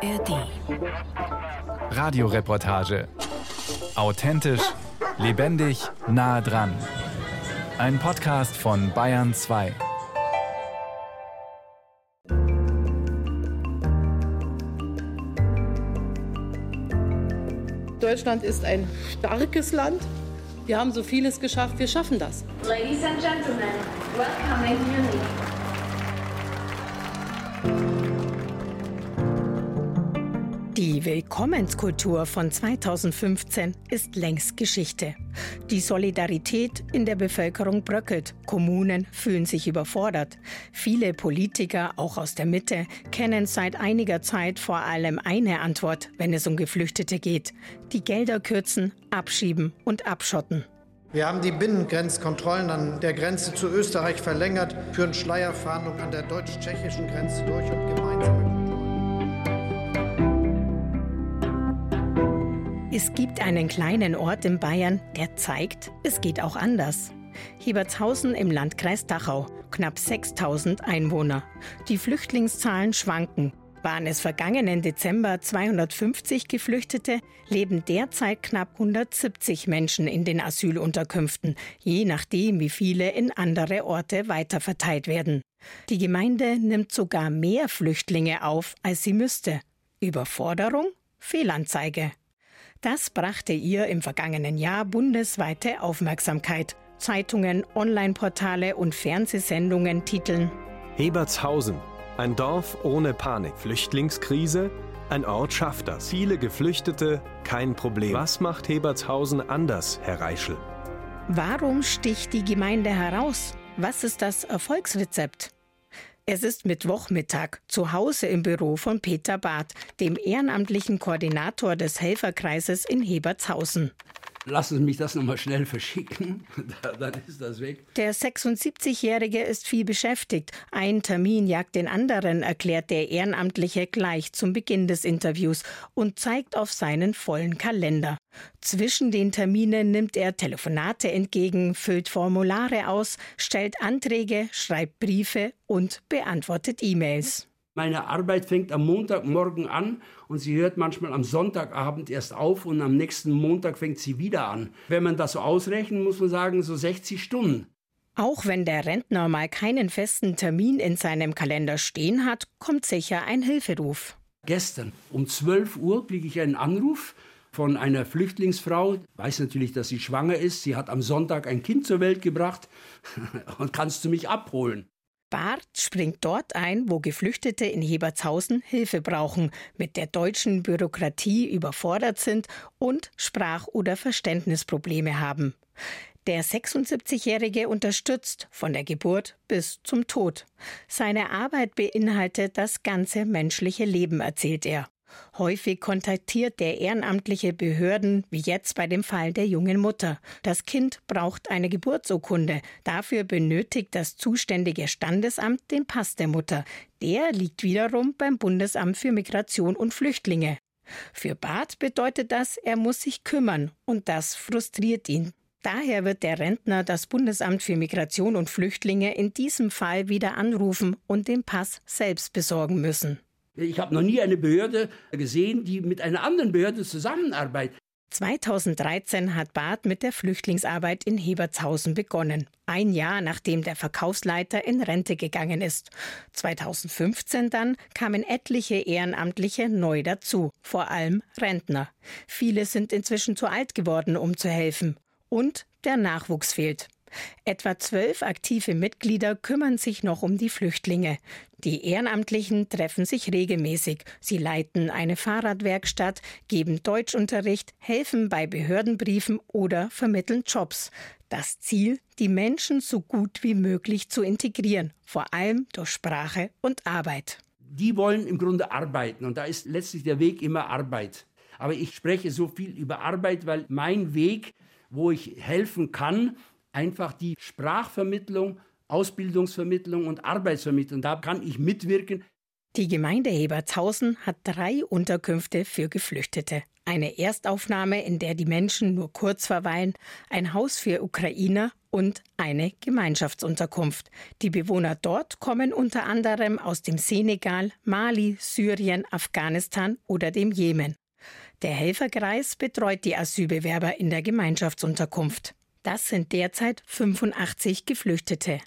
ARD. Radioreportage. Authentisch, lebendig, nah dran. Ein Podcast von Bayern 2. Deutschland ist ein starkes Land. Wir haben so vieles geschafft, wir schaffen das. Ladies and gentlemen, welcome Munich. Die Willkommenskultur von 2015 ist längst Geschichte. Die Solidarität in der Bevölkerung bröckelt. Kommunen fühlen sich überfordert. Viele Politiker, auch aus der Mitte, kennen seit einiger Zeit vor allem eine Antwort, wenn es um Geflüchtete geht. Die Gelder kürzen, abschieben und abschotten. Wir haben die Binnengrenzkontrollen an der Grenze zu Österreich verlängert, führen Schleierfahndung an der deutsch-tschechischen Grenze durch und gemeinsame Es gibt einen kleinen Ort in Bayern, der zeigt, es geht auch anders. Hebertshausen im Landkreis Dachau, knapp 6000 Einwohner. Die Flüchtlingszahlen schwanken. Waren es vergangenen Dezember 250 Geflüchtete, leben derzeit knapp 170 Menschen in den Asylunterkünften, je nachdem, wie viele in andere Orte weiterverteilt werden. Die Gemeinde nimmt sogar mehr Flüchtlinge auf, als sie müsste. Überforderung? Fehlanzeige. Das brachte ihr im vergangenen Jahr bundesweite Aufmerksamkeit. Zeitungen, Online-Portale und Fernsehsendungen titeln Hebertshausen, ein Dorf ohne Panik. Flüchtlingskrise? Ein Ort schafft das. Viele Geflüchtete, kein Problem. Was macht Hebertshausen anders, Herr Reischel? Warum sticht die Gemeinde heraus? Was ist das Erfolgsrezept? Es ist Mittwochmittag, zu Hause im Büro von Peter Barth, dem ehrenamtlichen Koordinator des Helferkreises in Hebertshausen. Lassen Sie mich das nochmal schnell verschicken, dann ist das weg. Der 76-Jährige ist viel beschäftigt. Ein Termin jagt den anderen, erklärt der Ehrenamtliche gleich zum Beginn des Interviews und zeigt auf seinen vollen Kalender. Zwischen den Terminen nimmt er Telefonate entgegen, füllt Formulare aus, stellt Anträge, schreibt Briefe und beantwortet E-Mails. Meine Arbeit fängt am Montagmorgen an und sie hört manchmal am Sonntagabend erst auf und am nächsten Montag fängt sie wieder an. Wenn man das so ausrechnet, muss man sagen, so 60 Stunden. Auch wenn der Rentner mal keinen festen Termin in seinem Kalender stehen hat, kommt sicher ein Hilferuf. Gestern um 12 Uhr kriege ich einen Anruf von einer Flüchtlingsfrau, weiß natürlich, dass sie schwanger ist. Sie hat am Sonntag ein Kind zur Welt gebracht und kannst du mich abholen. Barth springt dort ein, wo Geflüchtete in Hebertshausen Hilfe brauchen, mit der deutschen Bürokratie überfordert sind und Sprach- oder Verständnisprobleme haben. Der 76-Jährige unterstützt von der Geburt bis zum Tod. Seine Arbeit beinhaltet das ganze menschliche Leben, erzählt er. Häufig kontaktiert der Ehrenamtliche Behörden, wie jetzt bei dem Fall der jungen Mutter. Das Kind braucht eine Geburtsurkunde. Dafür benötigt das zuständige Standesamt den Pass der Mutter. Der liegt wiederum beim Bundesamt für Migration und Flüchtlinge. Für Barth bedeutet das, er muss sich kümmern, und das frustriert ihn. Daher wird der Rentner das Bundesamt für Migration und Flüchtlinge in diesem Fall wieder anrufen und den Pass selbst besorgen müssen. Ich habe noch nie eine Behörde gesehen, die mit einer anderen Behörde zusammenarbeitet. 2013 hat Barth mit der Flüchtlingsarbeit in Hebertshausen begonnen. Ein Jahr nachdem der Verkaufsleiter in Rente gegangen ist. 2015 dann kamen etliche Ehrenamtliche neu dazu, vor allem Rentner. Viele sind inzwischen zu alt geworden, um zu helfen. Und der Nachwuchs fehlt. Etwa zwölf aktive Mitglieder kümmern sich noch um die Flüchtlinge. Die Ehrenamtlichen treffen sich regelmäßig. Sie leiten eine Fahrradwerkstatt, geben Deutschunterricht, helfen bei Behördenbriefen oder vermitteln Jobs. Das Ziel, die Menschen so gut wie möglich zu integrieren, vor allem durch Sprache und Arbeit. Die wollen im Grunde arbeiten und da ist letztlich der Weg immer Arbeit. Aber ich spreche so viel über Arbeit, weil mein Weg, wo ich helfen kann, einfach die Sprachvermittlung, Ausbildungsvermittlung und Arbeitsvermittlung. Da kann ich mitwirken. Die Gemeinde Hebertshausen hat drei Unterkünfte für Geflüchtete. Eine Erstaufnahme, in der die Menschen nur kurz verweilen, ein Haus für Ukrainer und eine Gemeinschaftsunterkunft. Die Bewohner dort kommen unter anderem aus dem Senegal, Mali, Syrien, Afghanistan oder dem Jemen. Der Helferkreis betreut die Asylbewerber in der Gemeinschaftsunterkunft. Das sind derzeit 85 Geflüchtete.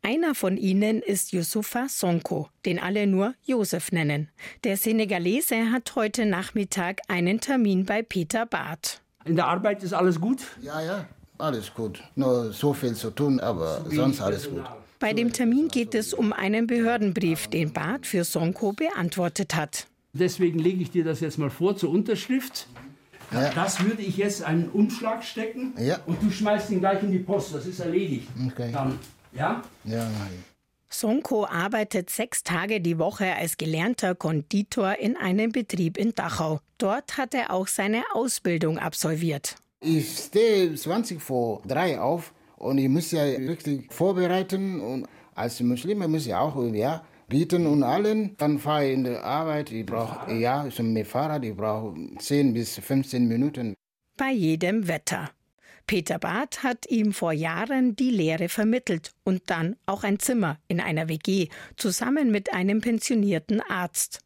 Einer von ihnen ist Yusufa Sonko, den alle nur Josef nennen. Der Senegalese hat heute Nachmittag einen Termin bei Peter Barth. In der Arbeit ist alles gut? Ja, ja, alles gut. Nur so viel zu tun, aber sonst alles gut. Bei dem Termin geht es um einen Behördenbrief, den Barth für Sonko beantwortet hat. Deswegen lege ich dir das jetzt mal vor zur Unterschrift. Ja. Das würde ich jetzt einen Umschlag stecken ja. und du schmeißt ihn gleich in die Post. Das ist erledigt. Okay. Dann, ja? Ja, nein. Sonko arbeitet sechs Tage die Woche als gelernter Konditor in einem Betrieb in Dachau. Dort hat er auch seine Ausbildung absolviert. Ich stehe 20 vor drei auf und ich muss ja richtig vorbereiten. Und als Muslime muss ich auch ja, bieten und allen. Dann fahre ich in die Arbeit. Ich brauche, ja, schon mit Fahrrad, ich brauche 10 bis 15 Minuten. Bei jedem Wetter. Peter Barth hat ihm vor Jahren die Lehre vermittelt und dann auch ein Zimmer in einer WG zusammen mit einem pensionierten Arzt.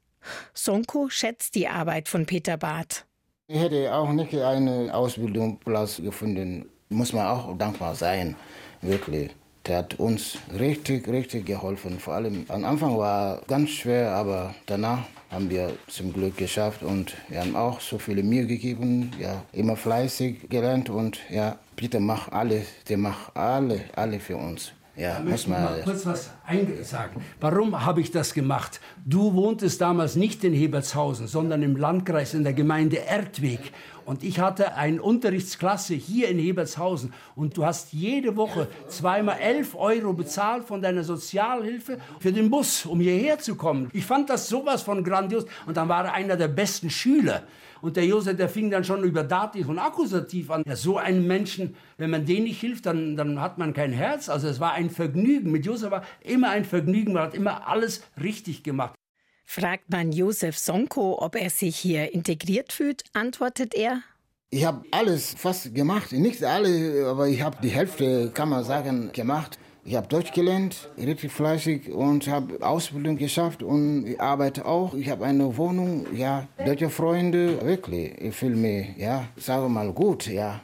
Sonko schätzt die Arbeit von Peter Barth. Ich hätte auch nicht einen Ausbildungsplatz gefunden. Muss man auch dankbar sein, wirklich. Der hat uns richtig, richtig geholfen. Vor allem am Anfang war es ganz schwer, aber danach haben wir zum Glück geschafft und wir haben auch so viele Mühe gegeben, ja, immer fleißig gelernt und ja, bitte mach alles, der macht alle, alle für uns. Ja, Da muss man. mal kurz was sagen. Warum habe ich das gemacht? Du wohntest damals nicht in Hebertshausen, sondern im Landkreis in der Gemeinde Erdweg. Und ich hatte eine Unterrichtsklasse hier in Hebertshausen. Und du hast jede Woche zweimal elf Euro bezahlt von deiner Sozialhilfe für den Bus, um hierher zu kommen. Ich fand das sowas von grandios. Und dann war er einer der besten Schüler. Und der Josef, der fing dann schon über Dativ und Akkusativ an. Ja, so einen Menschen, wenn man den nicht hilft, dann, dann hat man kein Herz. Also es war ein Vergnügen. Mit Josef war immer ein Vergnügen. Man hat immer alles richtig gemacht. Fragt man Josef Sonko, ob er sich hier integriert fühlt, antwortet er, Ich habe alles fast gemacht, nicht alle, aber ich habe die Hälfte, kann man sagen, gemacht. Ich habe Deutsch gelernt, richtig fleißig und habe Ausbildung geschafft und ich arbeite auch. Ich habe eine Wohnung, ja, deutsche Freunde, wirklich. Ich fühle mich, ja, sage mal gut, ja.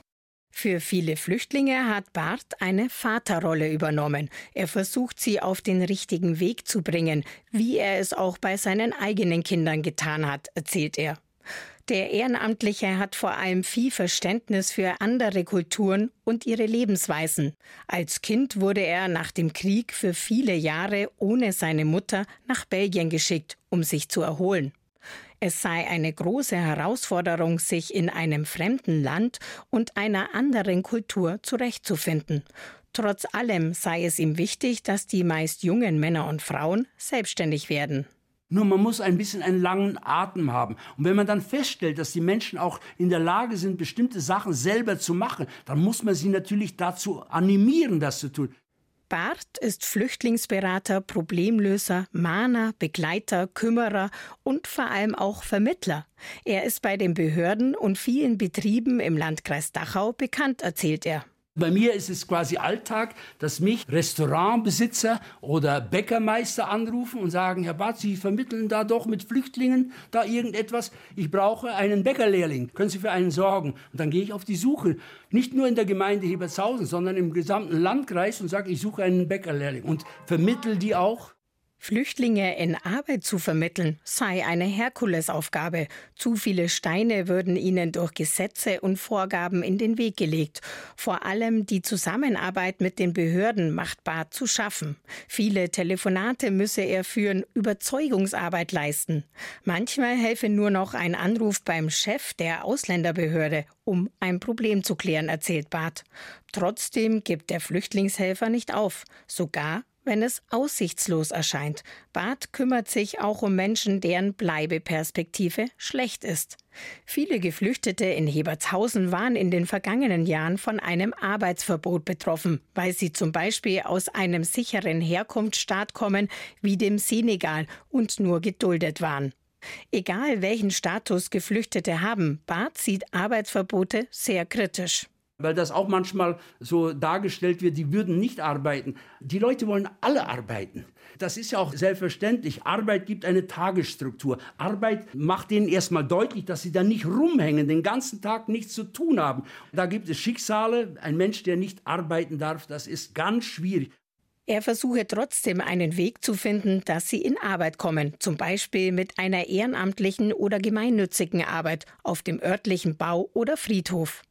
Für viele Flüchtlinge hat Barth eine Vaterrolle übernommen. Er versucht, sie auf den richtigen Weg zu bringen, wie er es auch bei seinen eigenen Kindern getan hat, erzählt er. Der Ehrenamtliche hat vor allem viel Verständnis für andere Kulturen und ihre Lebensweisen. Als Kind wurde er nach dem Krieg für viele Jahre ohne seine Mutter nach Belgien geschickt, um sich zu erholen. Es sei eine große Herausforderung, sich in einem fremden Land und einer anderen Kultur zurechtzufinden. Trotz allem sei es ihm wichtig, dass die meist jungen Männer und Frauen selbstständig werden. Nur man muss ein bisschen einen langen Atem haben. Und wenn man dann feststellt, dass die Menschen auch in der Lage sind, bestimmte Sachen selber zu machen, dann muss man sie natürlich dazu animieren, das zu tun. Barth ist Flüchtlingsberater, Problemlöser, Mahner, Begleiter, Kümmerer und vor allem auch Vermittler. Er ist bei den Behörden und vielen Betrieben im Landkreis Dachau bekannt, erzählt er. Bei mir ist es quasi Alltag, dass mich Restaurantbesitzer oder Bäckermeister anrufen und sagen, Herr Barth, Sie vermitteln da doch mit Flüchtlingen da irgendetwas. Ich brauche einen Bäckerlehrling. Können Sie für einen sorgen? Und dann gehe ich auf die Suche. Nicht nur in der Gemeinde Hebertshausen, sondern im gesamten Landkreis und sage, ich suche einen Bäckerlehrling und vermittel die auch. Flüchtlinge in Arbeit zu vermitteln, sei eine Herkulesaufgabe. Zu viele Steine würden ihnen durch Gesetze und Vorgaben in den Weg gelegt. Vor allem die Zusammenarbeit mit den Behörden macht Barth zu schaffen. Viele Telefonate müsse er führen, Überzeugungsarbeit leisten. Manchmal helfe nur noch ein Anruf beim Chef der Ausländerbehörde, um ein Problem zu klären, erzählt Barth. Trotzdem gibt der Flüchtlingshelfer nicht auf, sogar wenn es aussichtslos erscheint. Barth kümmert sich auch um Menschen, deren Bleibeperspektive schlecht ist. Viele Geflüchtete in Hebertshausen waren in den vergangenen Jahren von einem Arbeitsverbot betroffen, weil sie zum Beispiel aus einem sicheren Herkunftsstaat kommen, wie dem Senegal, und nur geduldet waren. Egal welchen Status Geflüchtete haben, Barth sieht Arbeitsverbote sehr kritisch. Weil das auch manchmal so dargestellt wird, die würden nicht arbeiten. Die Leute wollen alle arbeiten. Das ist ja auch selbstverständlich. Arbeit gibt eine Tagesstruktur. Arbeit macht denen erstmal deutlich, dass sie da nicht rumhängen, den ganzen Tag nichts zu tun haben. Da gibt es Schicksale. Ein Mensch, der nicht arbeiten darf, das ist ganz schwierig. Er versuche trotzdem einen Weg zu finden, dass sie in Arbeit kommen, zum Beispiel mit einer ehrenamtlichen oder gemeinnützigen Arbeit auf dem örtlichen Bau oder Friedhof.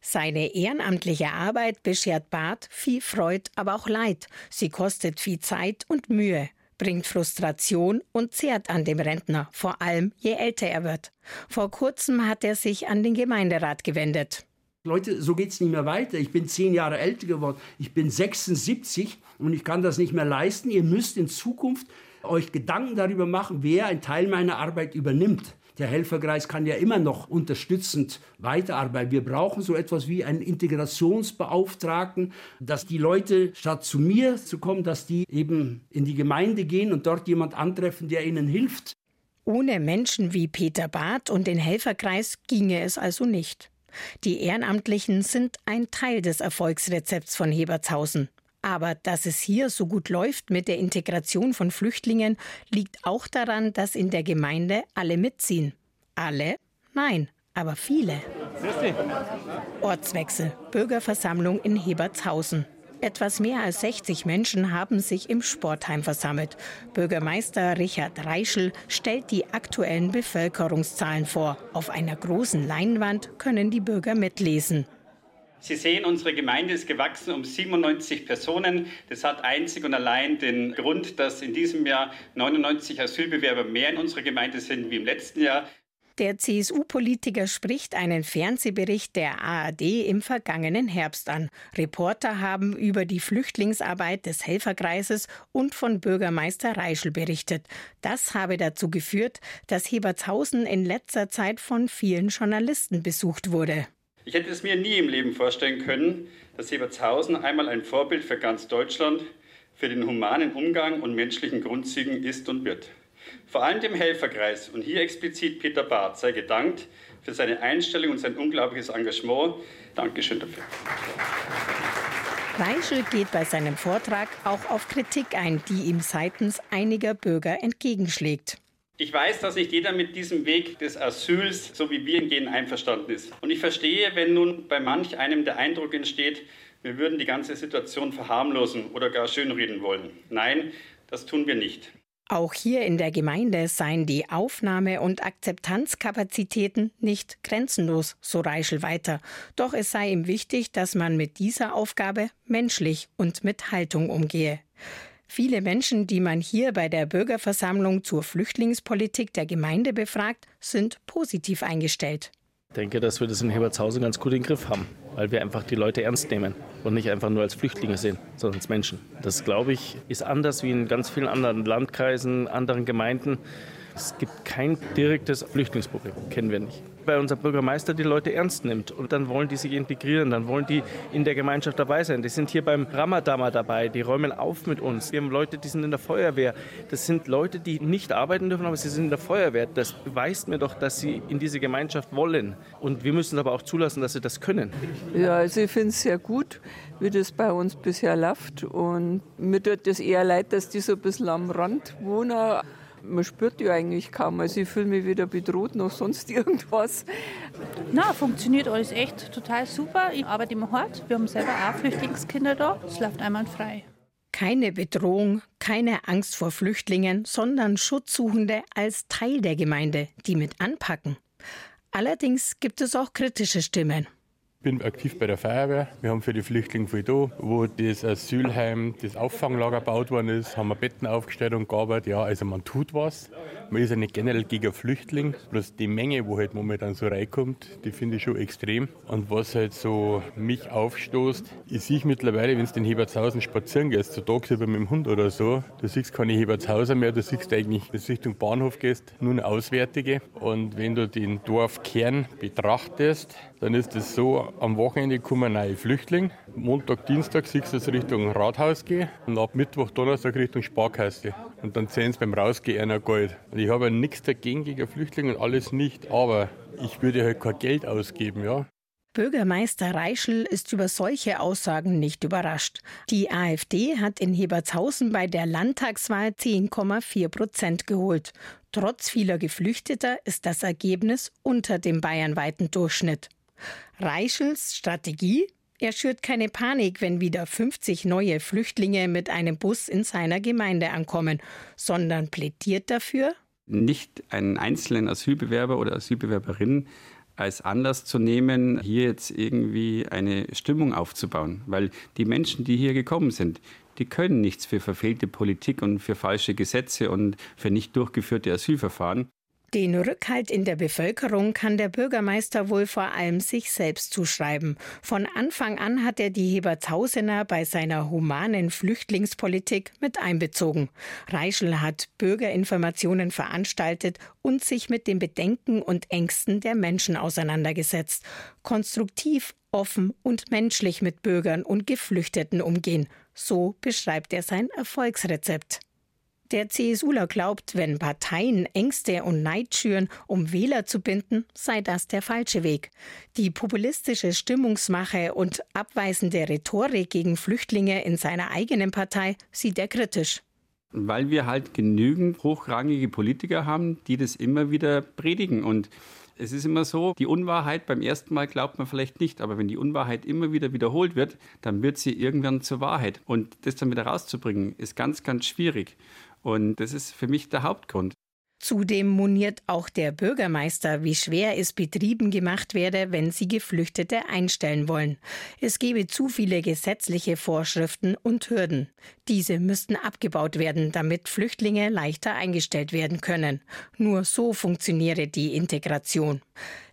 Seine ehrenamtliche Arbeit beschert Barth viel Freud, aber auch Leid. Sie kostet viel Zeit und Mühe, bringt Frustration und zehrt an dem Rentner, vor allem je älter er wird. Vor kurzem hat er sich an den Gemeinderat gewendet. Leute, so geht es nicht mehr weiter. Ich bin zehn Jahre älter geworden. Ich bin 76 und ich kann das nicht mehr leisten. Ihr müsst in Zukunft euch Gedanken darüber machen, wer einen Teil meiner Arbeit übernimmt. Der Helferkreis kann ja immer noch unterstützend weiterarbeiten. Wir brauchen so etwas wie einen Integrationsbeauftragten, dass die Leute statt zu mir zu kommen, dass die eben in die Gemeinde gehen und dort jemand antreffen, der ihnen hilft. Ohne Menschen wie Peter Barth und den Helferkreis ginge es also nicht. Die Ehrenamtlichen sind ein Teil des Erfolgsrezepts von Hebertshausen. Aber dass es hier so gut läuft mit der Integration von Flüchtlingen, liegt auch daran, dass in der Gemeinde alle mitziehen. Alle? Nein, aber viele. Ortswechsel, Bürgerversammlung in Hebertshausen. Etwas mehr als 60 Menschen haben sich im Sportheim versammelt. Bürgermeister Richard Reischel stellt die aktuellen Bevölkerungszahlen vor. Auf einer großen Leinwand können die Bürger mitlesen. Sie sehen, unsere Gemeinde ist gewachsen um 97 Personen. Das hat einzig und allein den Grund, dass in diesem Jahr 99 Asylbewerber mehr in unserer Gemeinde sind wie im letzten Jahr. Der CSU-Politiker spricht einen Fernsehbericht der ARD im vergangenen Herbst an. Reporter haben über die Flüchtlingsarbeit des Helferkreises und von Bürgermeister Reischel berichtet. Das habe dazu geführt, dass Hebertshausen in letzter Zeit von vielen Journalisten besucht wurde. Ich hätte es mir nie im Leben vorstellen können, dass Ebertshausen einmal ein Vorbild für ganz Deutschland für den humanen Umgang und menschlichen Grundzügen ist und wird. Vor allem dem Helferkreis und hier explizit Peter Barth sei gedankt für seine Einstellung und sein unglaubliches Engagement. Dankeschön dafür. Reischel geht bei seinem Vortrag auch auf Kritik ein, die ihm seitens einiger Bürger entgegenschlägt. Ich weiß, dass nicht jeder mit diesem Weg des Asyls, so wie wir ihn gehen, einverstanden ist. Und ich verstehe, wenn nun bei manch einem der Eindruck entsteht, wir würden die ganze Situation verharmlosen oder gar schönreden wollen. Nein, das tun wir nicht. Auch hier in der Gemeinde seien die Aufnahme- und Akzeptanzkapazitäten nicht grenzenlos, so Reischel weiter. Doch es sei ihm wichtig, dass man mit dieser Aufgabe menschlich und mit Haltung umgehe. Viele Menschen, die man hier bei der Bürgerversammlung zur Flüchtlingspolitik der Gemeinde befragt, sind positiv eingestellt. Ich denke, dass wir das in Hebertshausen ganz gut den Griff haben, weil wir einfach die Leute ernst nehmen und nicht einfach nur als Flüchtlinge sehen, sondern als Menschen. Das, glaube ich, ist anders wie in ganz vielen anderen Landkreisen, anderen Gemeinden. Es gibt kein direktes Flüchtlingsproblem, kennen wir nicht. Weil unser Bürgermeister die Leute ernst nimmt und dann wollen die sich integrieren, dann wollen die in der Gemeinschaft dabei sein. Die sind hier beim Ramadama dabei, die räumen auf mit uns. Wir haben Leute, die sind in der Feuerwehr. Das sind Leute, die nicht arbeiten dürfen, aber sie sind in der Feuerwehr. Das beweist mir doch, dass sie in diese Gemeinschaft wollen. Und wir müssen aber auch zulassen, dass sie das können. Ja, also ich finde es sehr gut, wie das bei uns bisher läuft. Und mir tut das eher leid, dass die so ein bisschen am Rand wohnen man spürt die eigentlich kaum. Also ich fühle mich weder bedroht noch sonst irgendwas. Na, funktioniert alles echt total super. Ich arbeite immer hart. Wir haben selber auch Flüchtlingskinder da. Es läuft einwandfrei. Keine Bedrohung, keine Angst vor Flüchtlingen, sondern Schutzsuchende als Teil der Gemeinde, die mit anpacken. Allerdings gibt es auch kritische Stimmen bin aktiv bei der Feuerwehr. Wir haben für die Flüchtlinge viel da. Wo das Asylheim, das Auffanglager gebaut worden ist, haben wir Betten aufgestellt und gearbeitet. Ja, also man tut was. Man ist ja nicht generell gegen Flüchtlinge. Bloß die Menge, wo halt momentan so reinkommt, die finde ich schon extrem. Und was halt so mich aufstoßt, ich sehe mittlerweile, wenn du in Hebertshausen spazieren gehst, so tagsüber mit dem Hund oder so, du siehst keine Hebertshauser mehr, du siehst eigentlich, wenn du Richtung Bahnhof gehst, nur eine Auswärtige. Und wenn du den Dorfkern betrachtest, dann ist es so, am Wochenende kommen neue Flüchtlinge. Montag, Dienstag siehst du es Richtung Rathaus gehen und ab Mittwoch, Donnerstag Richtung Sparkasse. Und dann sehen sie beim Rausgehen einer Gold. Und ich habe ja nichts dagegen gegen Flüchtlinge und alles nicht, aber ich würde halt kein Geld ausgeben, ja. Bürgermeister Reischl ist über solche Aussagen nicht überrascht. Die AfD hat in Hebertshausen bei der Landtagswahl 10,4 Prozent geholt. Trotz vieler Geflüchteter ist das Ergebnis unter dem bayernweiten Durchschnitt. Reischels Strategie? Er schürt keine Panik, wenn wieder 50 neue Flüchtlinge mit einem Bus in seiner Gemeinde ankommen, sondern plädiert dafür, nicht einen einzelnen Asylbewerber oder Asylbewerberin als Anlass zu nehmen, hier jetzt irgendwie eine Stimmung aufzubauen. Weil die Menschen, die hier gekommen sind, die können nichts für verfehlte Politik und für falsche Gesetze und für nicht durchgeführte Asylverfahren. Den Rückhalt in der Bevölkerung kann der Bürgermeister wohl vor allem sich selbst zuschreiben. Von Anfang an hat er die Hebertshausener bei seiner humanen Flüchtlingspolitik mit einbezogen. Reischl hat Bürgerinformationen veranstaltet und sich mit den Bedenken und Ängsten der Menschen auseinandergesetzt. Konstruktiv, offen und menschlich mit Bürgern und Geflüchteten umgehen. So beschreibt er sein Erfolgsrezept. Der CSUler glaubt, wenn Parteien Ängste und Neid schüren, um Wähler zu binden, sei das der falsche Weg. Die populistische Stimmungsmache und abweisende Rhetorik gegen Flüchtlinge in seiner eigenen Partei sieht er kritisch. Weil wir halt genügend hochrangige Politiker haben, die das immer wieder predigen und es ist immer so, die Unwahrheit beim ersten Mal glaubt man vielleicht nicht, aber wenn die Unwahrheit immer wieder wiederholt wird, dann wird sie irgendwann zur Wahrheit. Und das dann wieder rauszubringen, ist ganz, ganz schwierig. Und das ist für mich der Hauptgrund. Zudem moniert auch der Bürgermeister, wie schwer es Betrieben gemacht werde, wenn sie Geflüchtete einstellen wollen. Es gebe zu viele gesetzliche Vorschriften und Hürden. Diese müssten abgebaut werden, damit Flüchtlinge leichter eingestellt werden können. Nur so funktioniere die Integration.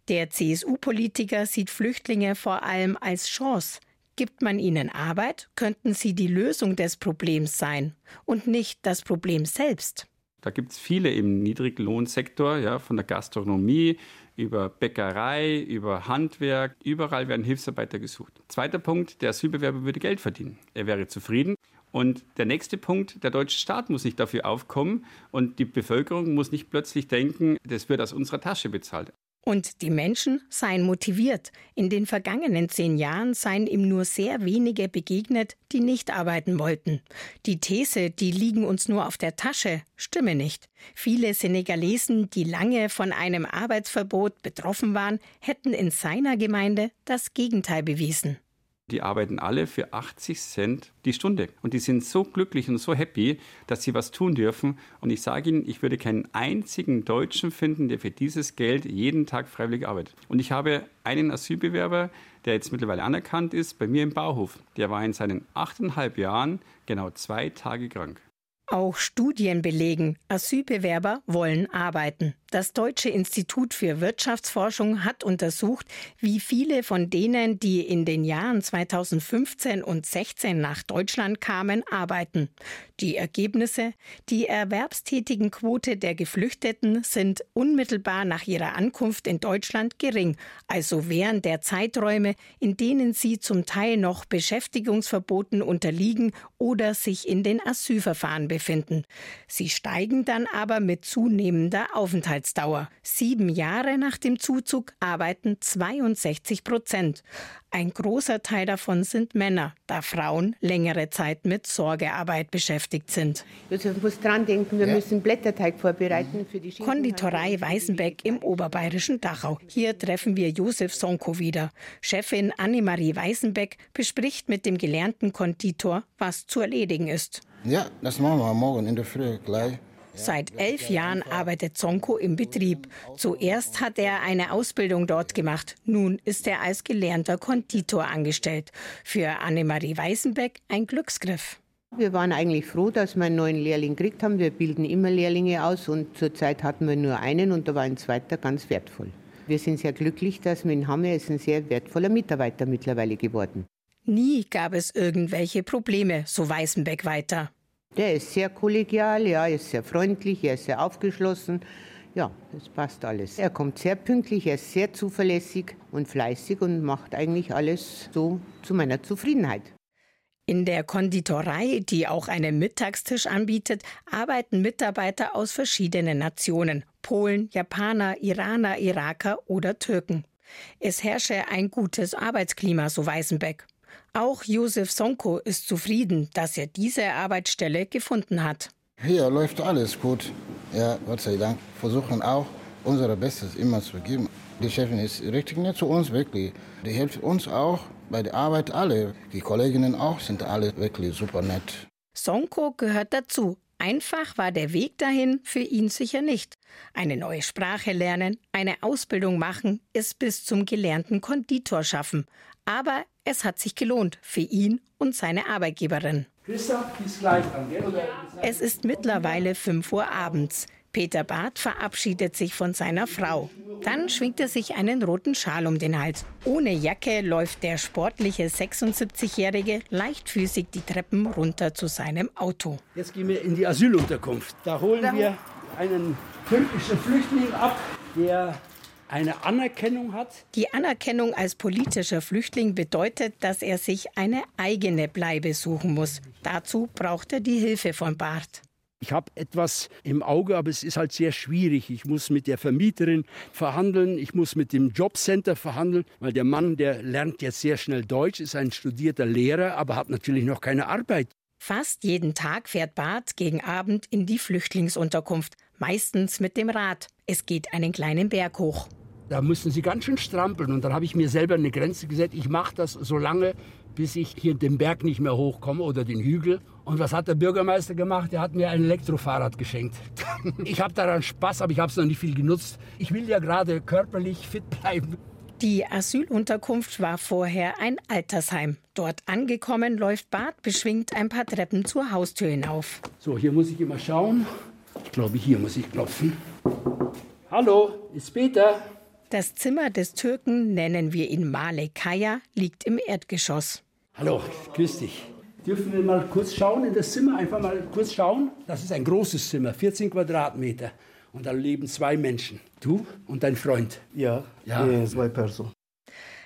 Der CSU-Politiker sieht Flüchtlinge vor allem als Chance. Gibt man ihnen Arbeit, könnten sie die Lösung des Problems sein und nicht das Problem selbst. Da gibt es viele im Niedriglohnsektor, ja, von der Gastronomie über Bäckerei, über Handwerk. Überall werden Hilfsarbeiter gesucht. Zweiter Punkt, der Asylbewerber würde Geld verdienen. Er wäre zufrieden. Und der nächste Punkt, der deutsche Staat muss nicht dafür aufkommen und die Bevölkerung muss nicht plötzlich denken, das wird aus unserer Tasche bezahlt. Und die Menschen seien motiviert. In den vergangenen zehn Jahren seien ihm nur sehr wenige begegnet, die nicht arbeiten wollten. Die These, die liegen uns nur auf der Tasche, stimme nicht. Viele Senegalesen, die lange von einem Arbeitsverbot betroffen waren, hätten in seiner Gemeinde das Gegenteil bewiesen die arbeiten alle für 80 Cent die Stunde. Und die sind so glücklich und so happy, dass sie was tun dürfen. Und ich sage Ihnen, ich würde keinen einzigen Deutschen finden, der für dieses Geld jeden Tag freiwillig arbeitet. Und ich habe einen Asylbewerber, der jetzt mittlerweile anerkannt ist, bei mir im Bauhof. Der war in seinen achteinhalb Jahren genau zwei Tage krank. Auch Studien belegen, Asylbewerber wollen arbeiten. Das Deutsche Institut für Wirtschaftsforschung hat untersucht, wie viele von denen, die in den Jahren 2015 und 16 nach Deutschland kamen, arbeiten. Die Ergebnisse, die erwerbstätigen Quote der Geflüchteten sind unmittelbar nach ihrer Ankunft in Deutschland gering, also während der Zeiträume, in denen sie zum Teil noch Beschäftigungsverboten unterliegen oder sich in den Asylverfahren befinden. Sie steigen dann aber mit zunehmender Aufenthaltszeit. Aufenthaltsdauer. Sieben Jahre nach dem Zuzug arbeiten 62 Prozent. Ein großer Teil davon sind Männer, da Frauen längere Zeit mit Sorgearbeit beschäftigt sind. Josef muss dran denken, wir ja. müssen Blätterteig vorbereiten für die Konditorei Weißenbeck im oberbayerischen Dachau. Hier treffen wir Josef Sonko wieder. Chefin Annemarie Weißenbeck bespricht mit dem gelernten Konditor, was zu erledigen ist. Ja, das machen wir morgen in der Früh gleich. Seit elf Jahren arbeitet Zonko im Betrieb. Zuerst hat er eine Ausbildung dort gemacht. Nun ist er als gelernter Konditor angestellt. Für Annemarie Weißenbeck ein Glücksgriff. Wir waren eigentlich froh, dass wir einen neuen Lehrling gekriegt haben. Wir bilden immer Lehrlinge aus und zurzeit hatten wir nur einen und da war ein zweiter ganz wertvoll. Wir sind sehr glücklich, dass wir ihn haben. Er ist ein sehr wertvoller Mitarbeiter mittlerweile geworden. Nie gab es irgendwelche Probleme, so Weißenbeck weiter. Der ist sehr kollegial, ja, ist sehr freundlich, er ist sehr aufgeschlossen. Ja, das passt alles. Er kommt sehr pünktlich, er ist sehr zuverlässig und fleißig und macht eigentlich alles so zu meiner Zufriedenheit. In der Konditorei, die auch einen Mittagstisch anbietet, arbeiten Mitarbeiter aus verschiedenen Nationen. Polen, Japaner, Iraner, Iraker oder Türken. Es herrsche ein gutes Arbeitsklima, so Weißenbeck. Auch Josef Sonko ist zufrieden, dass er diese Arbeitsstelle gefunden hat. Hier läuft alles gut. Ja, Gott sei Dank. Versuchen auch unser Bestes immer zu geben. Die Chefin ist richtig nett zu uns, wirklich. Die hilft uns auch bei der Arbeit, alle. Die Kolleginnen auch sind alle wirklich super nett. Sonko gehört dazu. Einfach war der Weg dahin für ihn sicher nicht. Eine neue Sprache lernen, eine Ausbildung machen, es bis zum gelernten Konditor schaffen. Aber es hat sich gelohnt für ihn und seine Arbeitgeberin. Es ist mittlerweile 5 Uhr abends. Peter Barth verabschiedet sich von seiner Frau. Dann schwingt er sich einen roten Schal um den Hals. Ohne Jacke läuft der sportliche 76-Jährige leichtfüßig die Treppen runter zu seinem Auto. Jetzt gehen wir in die Asylunterkunft. Da holen wir einen türkischen Flüchtling ab, der eine Anerkennung hat. Die Anerkennung als politischer Flüchtling bedeutet, dass er sich eine eigene Bleibe suchen muss. Dazu braucht er die Hilfe von Barth. Ich habe etwas im Auge, aber es ist halt sehr schwierig. Ich muss mit der Vermieterin verhandeln, ich muss mit dem Jobcenter verhandeln, weil der Mann, der lernt jetzt sehr schnell Deutsch, ist ein studierter Lehrer, aber hat natürlich noch keine Arbeit. Fast jeden Tag fährt Barth gegen Abend in die Flüchtlingsunterkunft, meistens mit dem Rad. Es geht einen kleinen Berg hoch. Da mussten sie ganz schön strampeln und dann habe ich mir selber eine Grenze gesetzt. Ich mache das so lange, bis ich hier den Berg nicht mehr hochkomme oder den Hügel. Und was hat der Bürgermeister gemacht? Er hat mir ein Elektrofahrrad geschenkt. Ich habe daran Spaß, aber ich habe es noch nicht viel genutzt. Ich will ja gerade körperlich fit bleiben. Die Asylunterkunft war vorher ein Altersheim. Dort angekommen läuft Bart beschwingt ein paar Treppen zur Haustür hinauf. So, hier muss ich immer schauen. Ich glaube, hier muss ich klopfen. Hallo, ist Peter. Das Zimmer des Türken, nennen wir ihn Male Kaya, liegt im Erdgeschoss. Hallo, grüß dich. Dürfen wir mal kurz schauen in das Zimmer? Einfach mal kurz schauen. Das ist ein großes Zimmer, 14 Quadratmeter. Und da leben zwei Menschen. Du und dein Freund. Ja, Ja. ja. zwei Personen.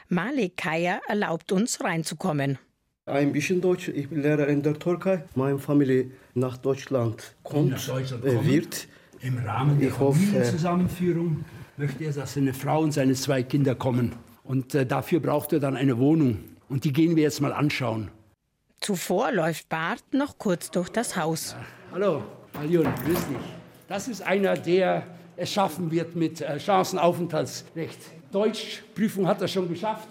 Male Kaya erlaubt uns reinzukommen. Ein bisschen Deutsch. Ich bin Lehrer in der Türkei. Meine Familie nach Deutschland kommt, Nach Deutschland äh, kommen. wird. Im Rahmen der Ich hoffe, Familienzusammenführung möchte er, dass seine Frau und seine zwei Kinder kommen. Und äh, dafür braucht er dann eine Wohnung. Und die gehen wir jetzt mal anschauen. Zuvor läuft Bart noch kurz durch das Haus. Hallo, Aljun, grüß dich. Das ist einer, der es schaffen wird mit äh, Chancenaufenthaltsrecht. Deutschprüfung hat er schon geschafft.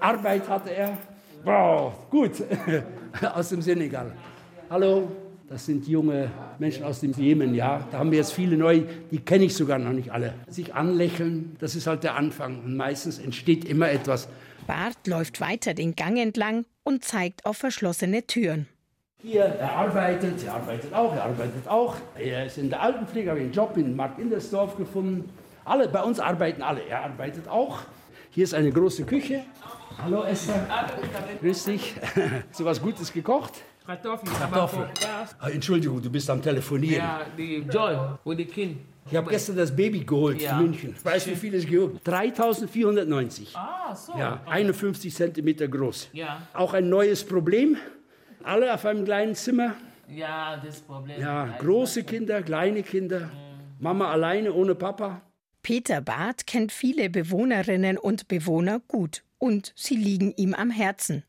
Arbeit hatte er. Wow, gut. aus dem Senegal. Hallo, das sind junge Menschen aus dem Jemen, ja. Da haben wir jetzt viele neu, die kenne ich sogar noch nicht alle. Sich anlächeln, das ist halt der Anfang. Und meistens entsteht immer etwas. Bart läuft weiter den Gang entlang und zeigt auf verschlossene Türen. Hier, er arbeitet, er arbeitet auch, er arbeitet auch. Er ist in der Altenpflege, habe einen Job in Markt Indersdorf gefunden. Alle, bei uns arbeiten alle, er arbeitet auch. Hier ist eine große Küche. Hallo Esther. Grüß dich. Du was Gutes gekocht? Kartoffeln. Kartoffeln. Ah, Entschuldigung, du bist am Telefonieren. ja die Joy with the Kind. Ich habe gestern das Baby geholt Ja. in München. Ich weiß, wie viel es geholt 3490. Ah, so. Ja, 51 Zentimeter groß. Ja. Auch ein neues Problem. Alle auf einem kleinen Zimmer. Ja, das Problem. Ja, große Kinder, kleine Kinder. Mama alleine ohne Papa. Peter Barth kennt viele Bewohnerinnen und Bewohner gut und sie liegen ihm am Herzen.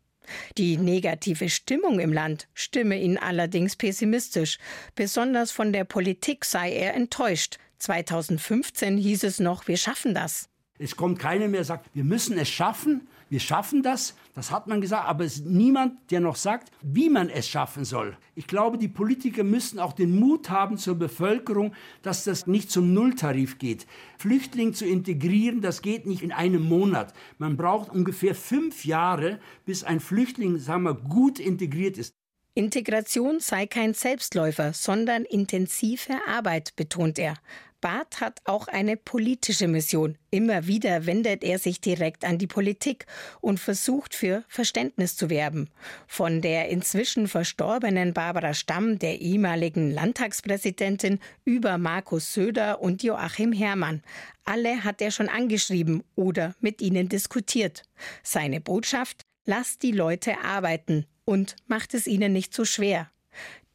Die negative Stimmung im Land stimme ihn allerdings pessimistisch. Besonders von der Politik sei er enttäuscht. 2015 hieß es noch, wir schaffen das. Es kommt keiner mehr, sagt, wir müssen es schaffen, wir schaffen das. Das hat man gesagt, aber es ist niemand, der noch sagt, wie man es schaffen soll. Ich glaube, die Politiker müssen auch den Mut haben zur Bevölkerung, dass das nicht zum Nulltarif geht. Flüchtlinge zu integrieren, das geht nicht in einem Monat. Man braucht ungefähr fünf Jahre, bis ein Flüchtling, sagen wir, gut integriert ist. Integration sei kein Selbstläufer, sondern intensive Arbeit, betont er. Barth hat auch eine politische Mission. Immer wieder wendet er sich direkt an die Politik und versucht für Verständnis zu werben. Von der inzwischen verstorbenen Barbara Stamm, der ehemaligen Landtagspräsidentin, über Markus Söder und Joachim Herrmann. Alle hat er schon angeschrieben oder mit ihnen diskutiert. Seine Botschaft? Lasst die Leute arbeiten und macht es ihnen nicht so schwer.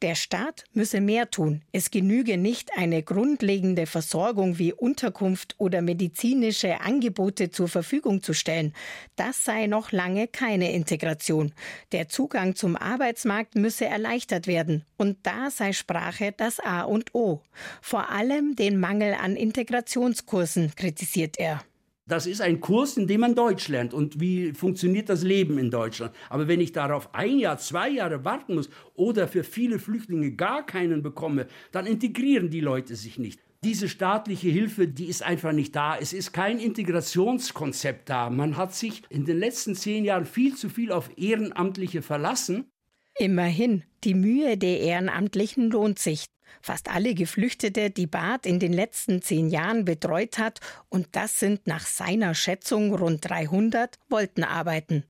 Der Staat müsse mehr tun. Es genüge nicht, eine grundlegende Versorgung wie Unterkunft oder medizinische Angebote zur Verfügung zu stellen. Das sei noch lange keine Integration. Der Zugang zum Arbeitsmarkt müsse erleichtert werden. Und da sei Sprache das A und O. Vor allem den Mangel an Integrationskursen kritisiert er. Das ist ein Kurs, in dem man Deutsch lernt und wie funktioniert das Leben in Deutschland. Aber wenn ich darauf ein Jahr, zwei Jahre warten muss oder für viele Flüchtlinge gar keinen bekomme, dann integrieren die Leute sich nicht. Diese staatliche Hilfe, die ist einfach nicht da. Es ist kein Integrationskonzept da. Man hat sich in den letzten zehn Jahren viel zu viel auf Ehrenamtliche verlassen. Immerhin, die Mühe der Ehrenamtlichen lohnt sich. Fast alle Geflüchtete, die Barth in den letzten zehn Jahren betreut hat, und das sind nach seiner Schätzung rund 300, wollten arbeiten.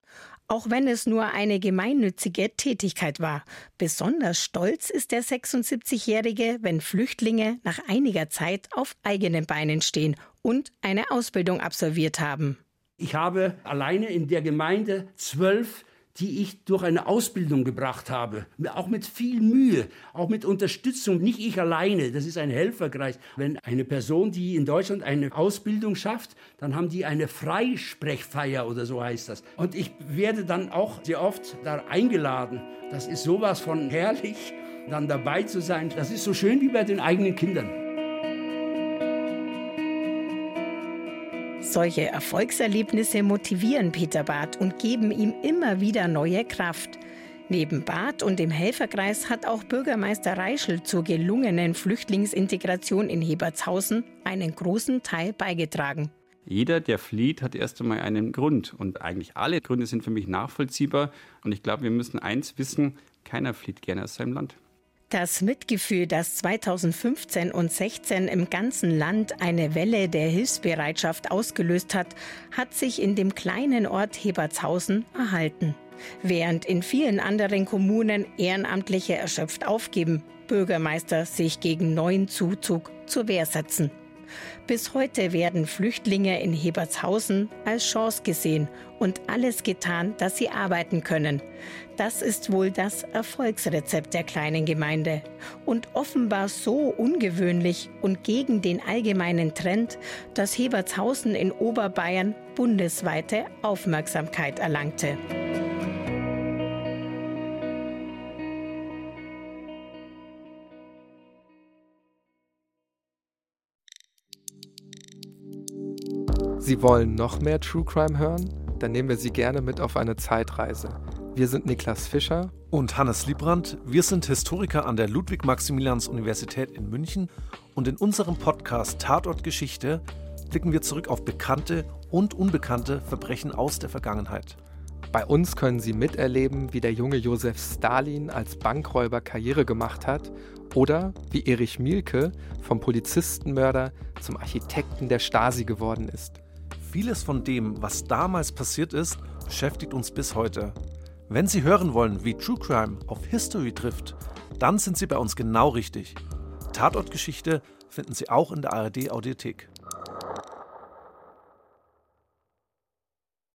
Auch wenn es nur eine gemeinnützige Tätigkeit war. Besonders stolz ist der 76-Jährige, wenn Flüchtlinge nach einiger Zeit auf eigenen Beinen stehen und eine Ausbildung absolviert haben. Ich habe alleine in der Gemeinde zwölf die ich durch eine Ausbildung gebracht habe, auch mit viel Mühe, auch mit Unterstützung, nicht ich alleine, das ist ein Helferkreis. Wenn eine Person, die in Deutschland eine Ausbildung schafft, dann haben die eine Freisprechfeier oder so heißt das. Und ich werde dann auch sehr oft da eingeladen. Das ist sowas von herrlich, dann dabei zu sein. Das ist so schön wie bei den eigenen Kindern. Solche Erfolgserlebnisse motivieren Peter Barth und geben ihm immer wieder neue Kraft. Neben Barth und dem Helferkreis hat auch Bürgermeister Reischl zur gelungenen Flüchtlingsintegration in Hebertshausen einen großen Teil beigetragen. Jeder, der flieht, hat erst einmal einen Grund. Und eigentlich alle Gründe sind für mich nachvollziehbar. Und ich glaube, wir müssen eins wissen, keiner flieht gerne aus seinem Land. Das Mitgefühl, das 2015 und 16 im ganzen Land eine Welle der Hilfsbereitschaft ausgelöst hat, hat sich in dem kleinen Ort Hebertshausen erhalten. Während in vielen anderen Kommunen Ehrenamtliche erschöpft aufgeben, Bürgermeister sich gegen neuen Zuzug zur Wehr setzen. Bis heute werden Flüchtlinge in Hebertshausen als Chance gesehen und alles getan, dass sie arbeiten können. Das ist wohl das Erfolgsrezept der kleinen Gemeinde und offenbar so ungewöhnlich und gegen den allgemeinen Trend, dass Hebertshausen in Oberbayern bundesweite Aufmerksamkeit erlangte. Sie wollen noch mehr True Crime hören? Dann nehmen wir Sie gerne mit auf eine Zeitreise. Wir sind Niklas Fischer und Hannes Liebrandt. Wir sind Historiker an der Ludwig-Maximilians-Universität in München und in unserem Podcast Tatort Geschichte blicken wir zurück auf bekannte und unbekannte Verbrechen aus der Vergangenheit. Bei uns können Sie miterleben, wie der junge Josef Stalin als Bankräuber Karriere gemacht hat oder wie Erich Mielke vom Polizistenmörder zum Architekten der Stasi geworden ist. Vieles von dem, was damals passiert ist, beschäftigt uns bis heute. Wenn Sie hören wollen, wie True Crime auf History trifft, dann sind Sie bei uns genau richtig. Tatortgeschichte finden Sie auch in der ARD Audiothek.